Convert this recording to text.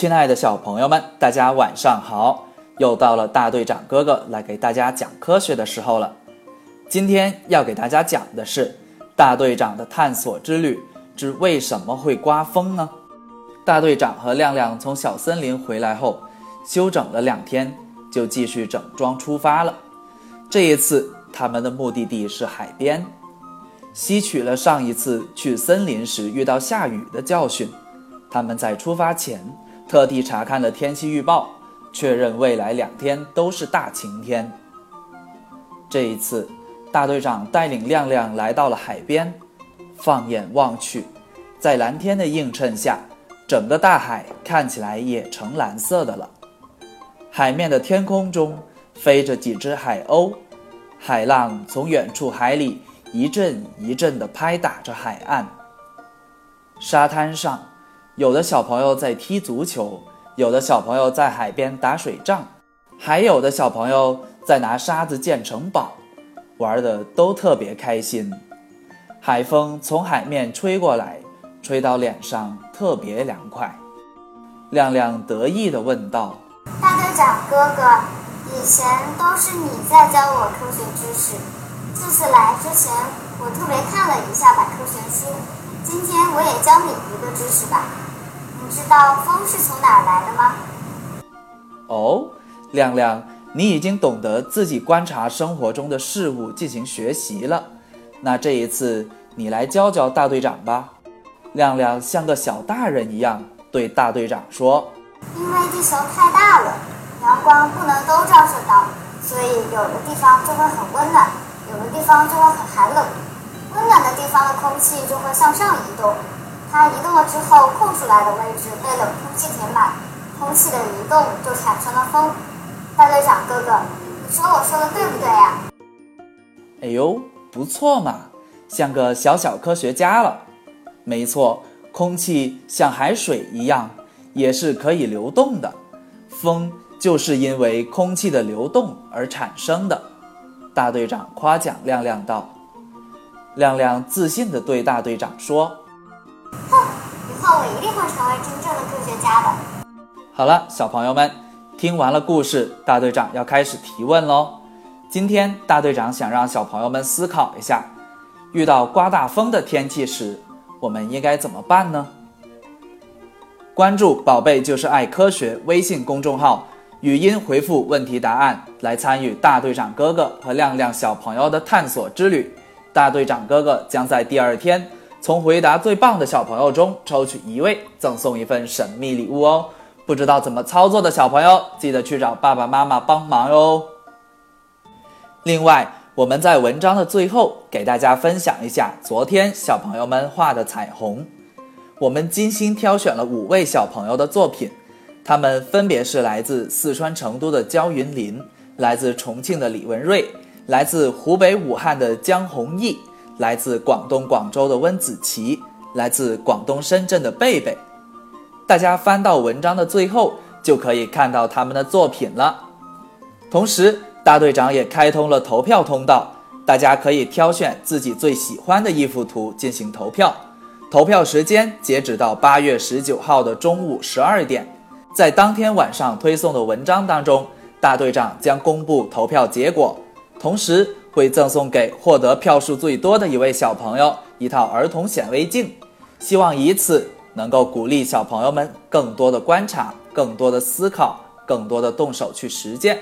亲爱的小朋友们，大家晚上好！又到了大队长哥哥来给大家讲科学的时候了。今天要给大家讲的是大队长的探索之旅之为什么会刮风呢？大队长和亮亮从小森林回来后，休整了两天，就继续整装出发了。这一次，他们的目的地是海边，吸取了上一次去森林时遇到下雨的教训，他们在出发前。特地查看了天气预报，确认未来两天都是大晴天。这一次，大队长带领亮亮来到了海边，放眼望去，在蓝天的映衬下，整个大海看起来也成蓝色的了。海面的天空中飞着几只海鸥，海浪从远处海里一阵一阵地拍打着海岸。沙滩上。有的小朋友在踢足球，有的小朋友在海边打水仗，还有的小朋友在拿沙子建城堡，玩的都特别开心。海风从海面吹过来，吹到脸上特别凉快。亮亮得意地问道：“大队长哥哥，以前都是你在教我科学知识，这次来之前我特别看了一下百科全书，今天我也教你一个知识吧。”知道风是从哪儿来的吗？哦，亮亮，你已经懂得自己观察生活中的事物进行学习了。那这一次你来教教大队长吧。亮亮像个小大人一样对大队长说：“因为地球太大了，阳光不能都照射到，所以有的地方就会很温暖，有的地方就会很寒冷。温暖的地方的空气就会向上移动。”它移动了之后，空出来的位置被冷空气填满，空气的移动就产生了风。大队长哥哥，你说我说的对不对呀？哎呦，不错嘛，像个小小科学家了。没错，空气像海水一样，也是可以流动的。风就是因为空气的流动而产生的。大队长夸奖亮亮道。亮亮自信地对大队长说。哼，以后我一定会成为真正的科学家的。好了，小朋友们，听完了故事，大队长要开始提问喽。今天大队长想让小朋友们思考一下，遇到刮大风的天气时，我们应该怎么办呢？关注“宝贝就是爱科学”微信公众号，语音回复问题答案，来参与大队长哥哥和亮亮小朋友的探索之旅。大队长哥哥将在第二天。从回答最棒的小朋友中抽取一位，赠送一份神秘礼物哦！不知道怎么操作的小朋友，记得去找爸爸妈妈帮忙哟。另外，我们在文章的最后给大家分享一下昨天小朋友们画的彩虹。我们精心挑选了五位小朋友的作品，他们分别是来自四川成都的焦云林，来自重庆的李文瑞，来自湖北武汉的江宏毅。来自广东广州的温子琪，来自广东深圳的贝贝，大家翻到文章的最后就可以看到他们的作品了。同时，大队长也开通了投票通道，大家可以挑选自己最喜欢的一幅图进行投票。投票时间截止到八月十九号的中午十二点，在当天晚上推送的文章当中，大队长将公布投票结果，同时。会赠送给获得票数最多的一位小朋友一套儿童显微镜，希望以此能够鼓励小朋友们更多的观察、更多的思考、更多的动手去实践。